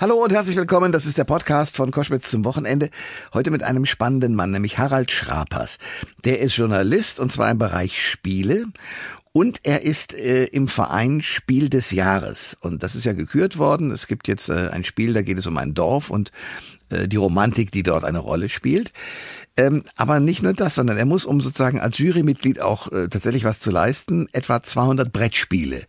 Hallo und herzlich willkommen. Das ist der Podcast von Koschwitz zum Wochenende. Heute mit einem spannenden Mann, nämlich Harald Schrapers. Der ist Journalist und zwar im Bereich Spiele. Und er ist äh, im Verein Spiel des Jahres. Und das ist ja gekürt worden. Es gibt jetzt äh, ein Spiel, da geht es um ein Dorf und die Romantik, die dort eine Rolle spielt. Ähm, aber nicht nur das, sondern er muss, um sozusagen als Jurymitglied auch äh, tatsächlich was zu leisten, etwa 200 Brettspiele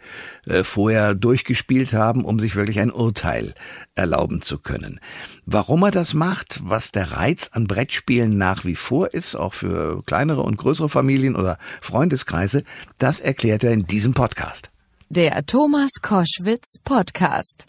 äh, vorher durchgespielt haben, um sich wirklich ein Urteil erlauben zu können. Warum er das macht, was der Reiz an Brettspielen nach wie vor ist, auch für kleinere und größere Familien oder Freundeskreise, das erklärt er in diesem Podcast. Der Thomas Koschwitz Podcast.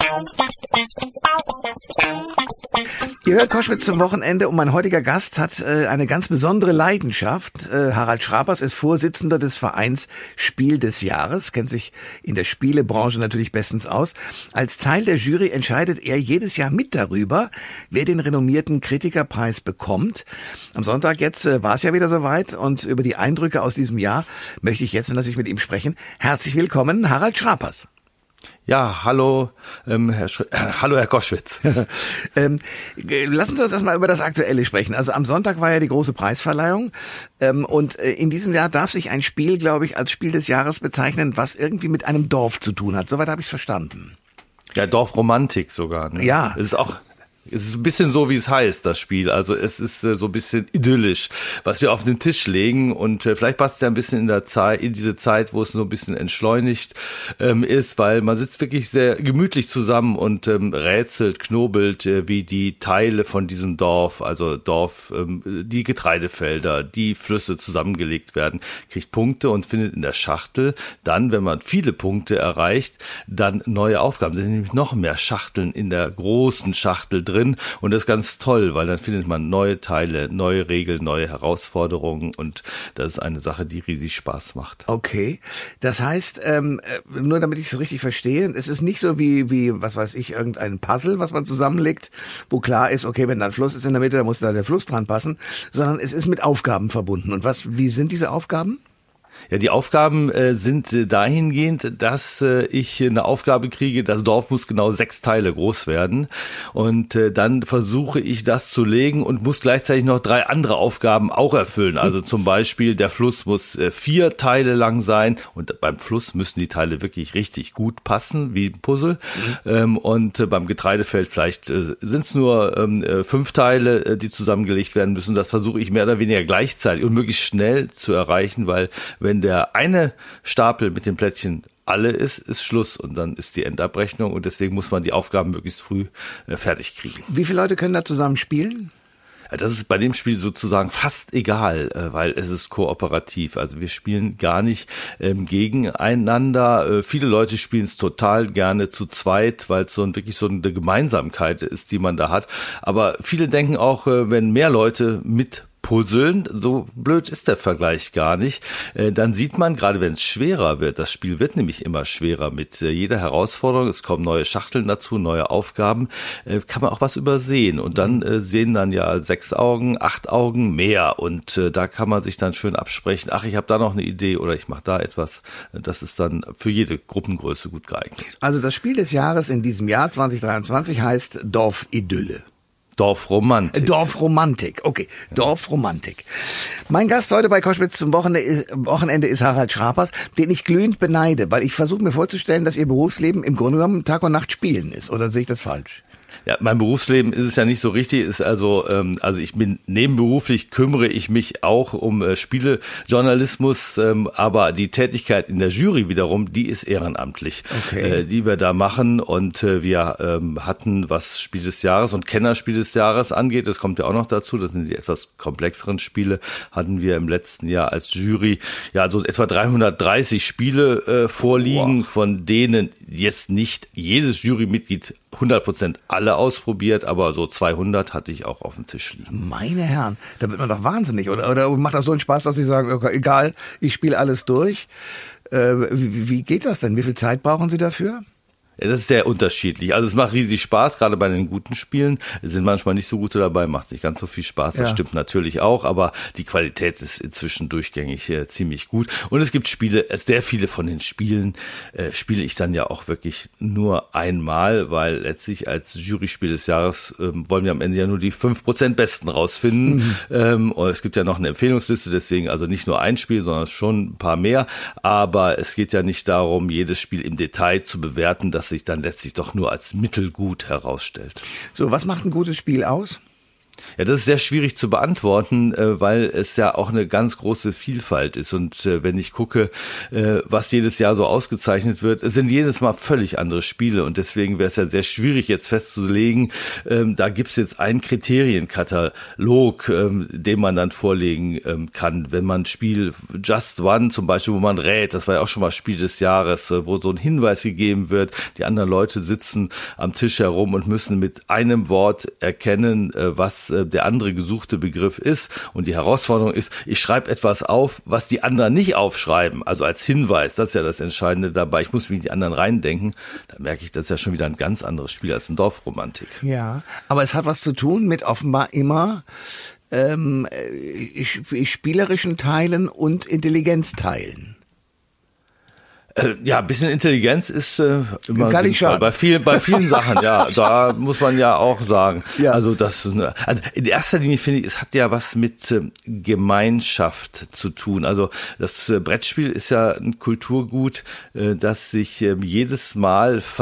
Ihr hört Koschwitz zum Wochenende und mein heutiger Gast hat äh, eine ganz besondere Leidenschaft. Äh, Harald Schrapers ist Vorsitzender des Vereins Spiel des Jahres, kennt sich in der Spielebranche natürlich bestens aus. Als Teil der Jury entscheidet er jedes Jahr mit darüber, wer den renommierten Kritikerpreis bekommt. Am Sonntag jetzt äh, war es ja wieder soweit und über die Eindrücke aus diesem Jahr möchte ich jetzt natürlich mit ihm sprechen. Herzlich willkommen, Harald Harald Schrapers. Ja, hallo, ähm, Herr Sch äh, hallo Herr Koschwitz. ähm, lassen Sie uns erstmal über das Aktuelle sprechen. Also am Sonntag war ja die große Preisverleihung ähm, und äh, in diesem Jahr darf sich ein Spiel, glaube ich, als Spiel des Jahres bezeichnen, was irgendwie mit einem Dorf zu tun hat. Soweit habe ich es verstanden. Ja, Dorfromantik sogar. Ne? Ja. Es ist auch es ist ein bisschen so, wie es heißt, das Spiel. Also es ist äh, so ein bisschen idyllisch, was wir auf den Tisch legen. Und äh, vielleicht passt es ja ein bisschen in der Zeit, in diese Zeit, wo es so ein bisschen entschleunigt ähm, ist, weil man sitzt wirklich sehr gemütlich zusammen und ähm, rätselt, knobelt, äh, wie die Teile von diesem Dorf, also Dorf, ähm, die Getreidefelder, die Flüsse zusammengelegt werden, kriegt Punkte und findet in der Schachtel dann, wenn man viele Punkte erreicht, dann neue Aufgaben. Es sind nämlich noch mehr Schachteln in der großen Schachtel drin und das ist ganz toll, weil dann findet man neue Teile, neue Regeln, neue Herausforderungen und das ist eine Sache, die riesig Spaß macht. Okay, das heißt, ähm, äh, nur damit ich es richtig verstehe, es ist nicht so wie, wie, was weiß ich, irgendein Puzzle, was man zusammenlegt, wo klar ist, okay, wenn da ein Fluss ist in der Mitte, dann muss da der Fluss dran passen, sondern es ist mit Aufgaben verbunden. Und was, wie sind diese Aufgaben? Ja, die Aufgaben äh, sind äh, dahingehend, dass äh, ich eine Aufgabe kriege, das Dorf muss genau sechs Teile groß werden und äh, dann versuche ich das zu legen und muss gleichzeitig noch drei andere Aufgaben auch erfüllen. Also zum Beispiel der Fluss muss äh, vier Teile lang sein und beim Fluss müssen die Teile wirklich richtig gut passen, wie ein Puzzle. Mhm. Ähm, und äh, beim Getreidefeld vielleicht äh, sind es nur ähm, äh, fünf Teile, äh, die zusammengelegt werden müssen. Das versuche ich mehr oder weniger gleichzeitig und möglichst schnell zu erreichen, weil wenn der eine Stapel mit den Plättchen alle ist, ist Schluss und dann ist die Endabrechnung und deswegen muss man die Aufgaben möglichst früh äh, fertig kriegen. Wie viele Leute können da zusammen spielen? Das ist bei dem Spiel sozusagen fast egal, äh, weil es ist kooperativ. Also wir spielen gar nicht ähm, gegeneinander. Äh, viele Leute spielen es total gerne zu zweit, weil es so ein, wirklich so eine Gemeinsamkeit ist, die man da hat. Aber viele denken auch, äh, wenn mehr Leute mit puzzeln, so blöd ist der Vergleich gar nicht, äh, dann sieht man, gerade wenn es schwerer wird, das Spiel wird nämlich immer schwerer mit äh, jeder Herausforderung, es kommen neue Schachteln dazu, neue Aufgaben, äh, kann man auch was übersehen. Und dann sehen dann ja sechs Augen, acht Augen mehr. Und da kann man sich dann schön absprechen, ach, ich habe da noch eine Idee oder ich mache da etwas, das ist dann für jede Gruppengröße gut geeignet. Also das Spiel des Jahres in diesem Jahr 2023 heißt Dorfidylle. Dorfromantik. Dorfromantik, okay. Dorfromantik. Mein Gast heute bei Koschwitz zum Wochenende ist Harald Schrapers, den ich glühend beneide, weil ich versuche mir vorzustellen, dass ihr Berufsleben im Grunde genommen Tag und Nacht spielen ist. Oder sehe ich das falsch? Ja, mein Berufsleben ist es ja nicht so richtig. Ist also, ähm, also ich bin nebenberuflich kümmere ich mich auch um äh, Spielejournalismus, ähm, aber die Tätigkeit in der Jury wiederum, die ist ehrenamtlich, okay. äh, die wir da machen. Und äh, wir ähm, hatten, was Spiel des Jahres und Kennerspiel des Jahres angeht, das kommt ja auch noch dazu. Das sind die etwas komplexeren Spiele. Hatten wir im letzten Jahr als Jury ja so etwa 330 Spiele äh, vorliegen, wow. von denen jetzt nicht jedes Jurymitglied 100 Prozent alle ausprobiert, aber so 200 hatte ich auch auf dem Tisch liegen. Meine Herren, da wird man doch wahnsinnig. Oder, oder macht das so einen Spaß, dass Sie sagen, okay, egal, ich spiele alles durch. Äh, wie, wie geht das denn? Wie viel Zeit brauchen Sie dafür? Das ist sehr unterschiedlich. Also es macht riesig Spaß, gerade bei den guten Spielen. Es sind manchmal nicht so gute dabei, macht nicht ganz so viel Spaß. Das ja. stimmt natürlich auch, aber die Qualität ist inzwischen durchgängig äh, ziemlich gut. Und es gibt Spiele, sehr viele von den Spielen äh, spiele ich dann ja auch wirklich nur einmal, weil letztlich als Juryspiel des Jahres äh, wollen wir am Ende ja nur die fünf Prozent Besten rausfinden. Mhm. Ähm, und es gibt ja noch eine Empfehlungsliste, deswegen also nicht nur ein Spiel, sondern schon ein paar mehr. Aber es geht ja nicht darum, jedes Spiel im Detail zu bewerten, das sich dann letztlich doch nur als mittelgut herausstellt. So, was macht ein gutes Spiel aus? Ja, das ist sehr schwierig zu beantworten, äh, weil es ja auch eine ganz große Vielfalt ist. Und äh, wenn ich gucke, äh, was jedes Jahr so ausgezeichnet wird, es sind jedes Mal völlig andere Spiele. Und deswegen wäre es ja sehr schwierig, jetzt festzulegen, ähm, da gibt es jetzt einen Kriterienkatalog, ähm, den man dann vorlegen ähm, kann. Wenn man Spiel Just One zum Beispiel, wo man rät, das war ja auch schon mal Spiel des Jahres, wo so ein Hinweis gegeben wird, die anderen Leute sitzen am Tisch herum und müssen mit einem Wort erkennen, was äh, der andere gesuchte Begriff ist. Und die Herausforderung ist, ich schreibe etwas auf, was die anderen nicht aufschreiben, also als Hinweis. Das ist ja das Entscheidende dabei. Ich muss mich in die anderen reindenken. Da merke ich, das ist ja schon wieder ein ganz anderes Spiel als ein Dorfromantik. Ja, aber es hat was zu tun mit offenbar immer ähm, ich spielerischen Teilen und Intelligenzteilen. Äh, ja, ein bisschen Intelligenz ist äh, immer Kann schon. bei vielen bei vielen Sachen. Ja, da muss man ja auch sagen. Ja. Also das, also in erster Linie finde ich, es hat ja was mit äh, Gemeinschaft zu tun. Also das äh, Brettspiel ist ja ein Kulturgut, äh, das sich äh, jedes Mal verändert